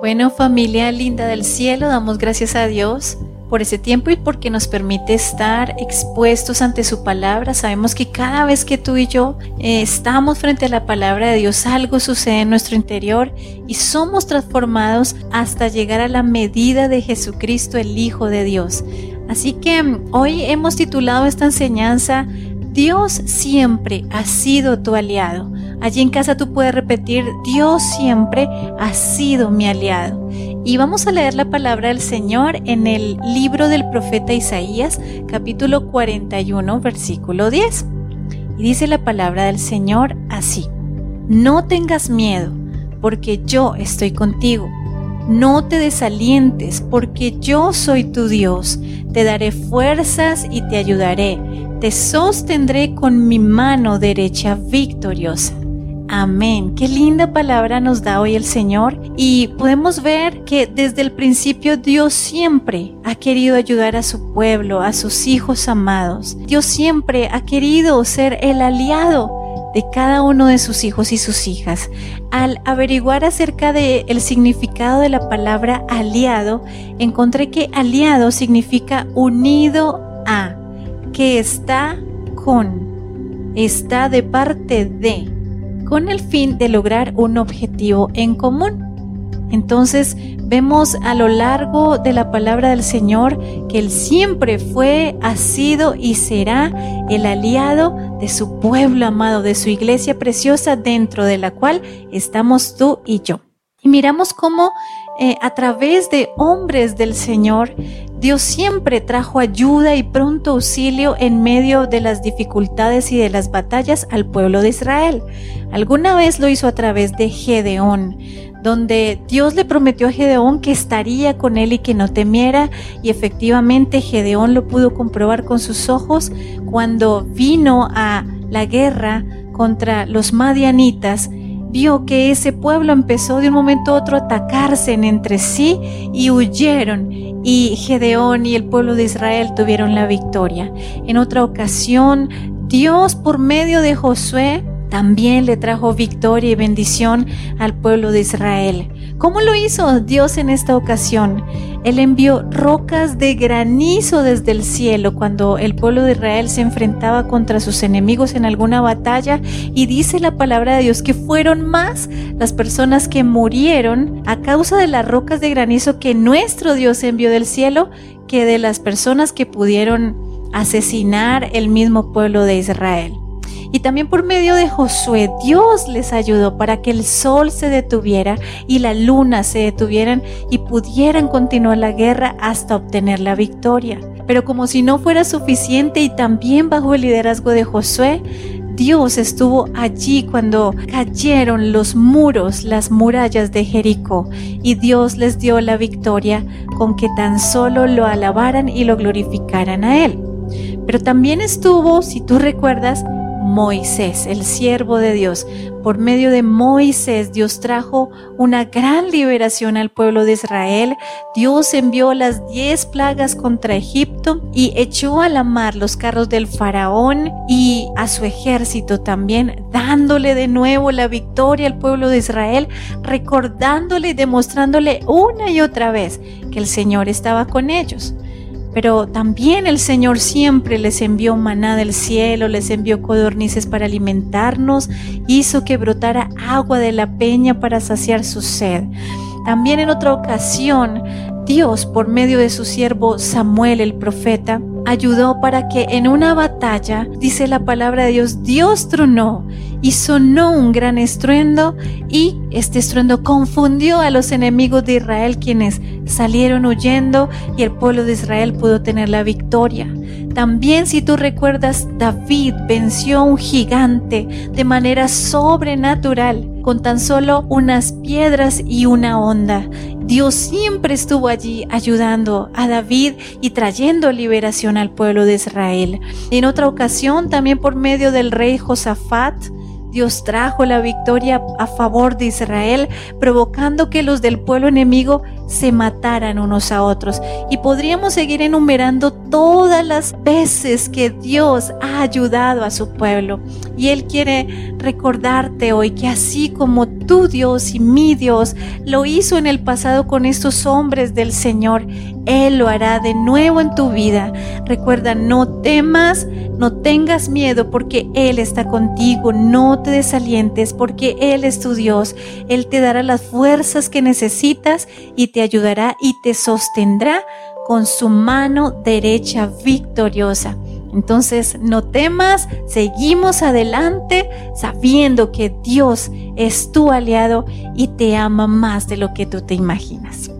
Bueno, familia linda del cielo, damos gracias a Dios por ese tiempo y porque nos permite estar expuestos ante su palabra. Sabemos que cada vez que tú y yo eh, estamos frente a la palabra de Dios, algo sucede en nuestro interior y somos transformados hasta llegar a la medida de Jesucristo, el Hijo de Dios. Así que mm, hoy hemos titulado esta enseñanza Dios siempre ha sido tu aliado. Allí en casa tú puedes repetir, Dios siempre ha sido mi aliado. Y vamos a leer la palabra del Señor en el libro del profeta Isaías, capítulo 41, versículo 10. Y dice la palabra del Señor así, no tengas miedo, porque yo estoy contigo. No te desalientes, porque yo soy tu Dios. Te daré fuerzas y te ayudaré te sostendré con mi mano derecha victoriosa. Amén. Qué linda palabra nos da hoy el Señor y podemos ver que desde el principio Dios siempre ha querido ayudar a su pueblo, a sus hijos amados. Dios siempre ha querido ser el aliado de cada uno de sus hijos y sus hijas. Al averiguar acerca del el significado de la palabra aliado, encontré que aliado significa unido a que está con, está de parte de, con el fin de lograr un objetivo en común. Entonces vemos a lo largo de la palabra del Señor que Él siempre fue, ha sido y será el aliado de su pueblo amado, de su iglesia preciosa dentro de la cual estamos tú y yo. Y miramos cómo eh, a través de hombres del Señor, Dios siempre trajo ayuda y pronto auxilio en medio de las dificultades y de las batallas al pueblo de Israel. Alguna vez lo hizo a través de Gedeón, donde Dios le prometió a Gedeón que estaría con él y que no temiera, y efectivamente Gedeón lo pudo comprobar con sus ojos cuando vino a la guerra contra los madianitas vio que ese pueblo empezó de un momento a otro a atacarse entre sí y huyeron y Gedeón y el pueblo de Israel tuvieron la victoria. En otra ocasión, Dios por medio de Josué también le trajo victoria y bendición al pueblo de Israel. ¿Cómo lo hizo Dios en esta ocasión? Él envió rocas de granizo desde el cielo cuando el pueblo de Israel se enfrentaba contra sus enemigos en alguna batalla y dice la palabra de Dios que fueron más las personas que murieron a causa de las rocas de granizo que nuestro Dios envió del cielo que de las personas que pudieron asesinar el mismo pueblo de Israel. Y también por medio de Josué, Dios les ayudó para que el sol se detuviera y la luna se detuvieran y pudieran continuar la guerra hasta obtener la victoria. Pero como si no fuera suficiente y también bajo el liderazgo de Josué, Dios estuvo allí cuando cayeron los muros, las murallas de Jericó, y Dios les dio la victoria con que tan solo lo alabaran y lo glorificaran a Él. Pero también estuvo, si tú recuerdas, Moisés, el siervo de Dios. Por medio de Moisés, Dios trajo una gran liberación al pueblo de Israel. Dios envió las diez plagas contra Egipto y echó a la mar los carros del faraón y a su ejército también, dándole de nuevo la victoria al pueblo de Israel, recordándole y demostrándole una y otra vez que el Señor estaba con ellos. Pero también el Señor siempre les envió maná del cielo, les envió codornices para alimentarnos, hizo que brotara agua de la peña para saciar su sed. También en otra ocasión, Dios, por medio de su siervo Samuel el profeta, ayudó para que en una batalla, dice la palabra de Dios, Dios tronó y sonó un gran estruendo y este estruendo confundió a los enemigos de Israel quienes salieron huyendo y el pueblo de Israel pudo tener la victoria. También si tú recuerdas, David venció a un gigante de manera sobrenatural con tan solo unas piedras y una onda. Dios siempre estuvo allí ayudando a David y trayendo liberación al pueblo de Israel. En otra ocasión, también por medio del rey Josafat, Dios trajo la victoria a favor de Israel, provocando que los del pueblo enemigo se mataran unos a otros. Y podríamos seguir enumerando todas las veces que Dios ha ayudado a su pueblo. Y Él quiere recordarte hoy que así como tu Dios y mi Dios lo hizo en el pasado con estos hombres del Señor, Él lo hará de nuevo en tu vida. Recuerda, no temas, no tengas miedo porque Él está contigo, no te desalientes porque Él es tu Dios. Él te dará las fuerzas que necesitas y te ayudará y te sostendrá con su mano derecha victoriosa. Entonces, no temas, seguimos adelante sabiendo que Dios es tu aliado y te ama más de lo que tú te imaginas.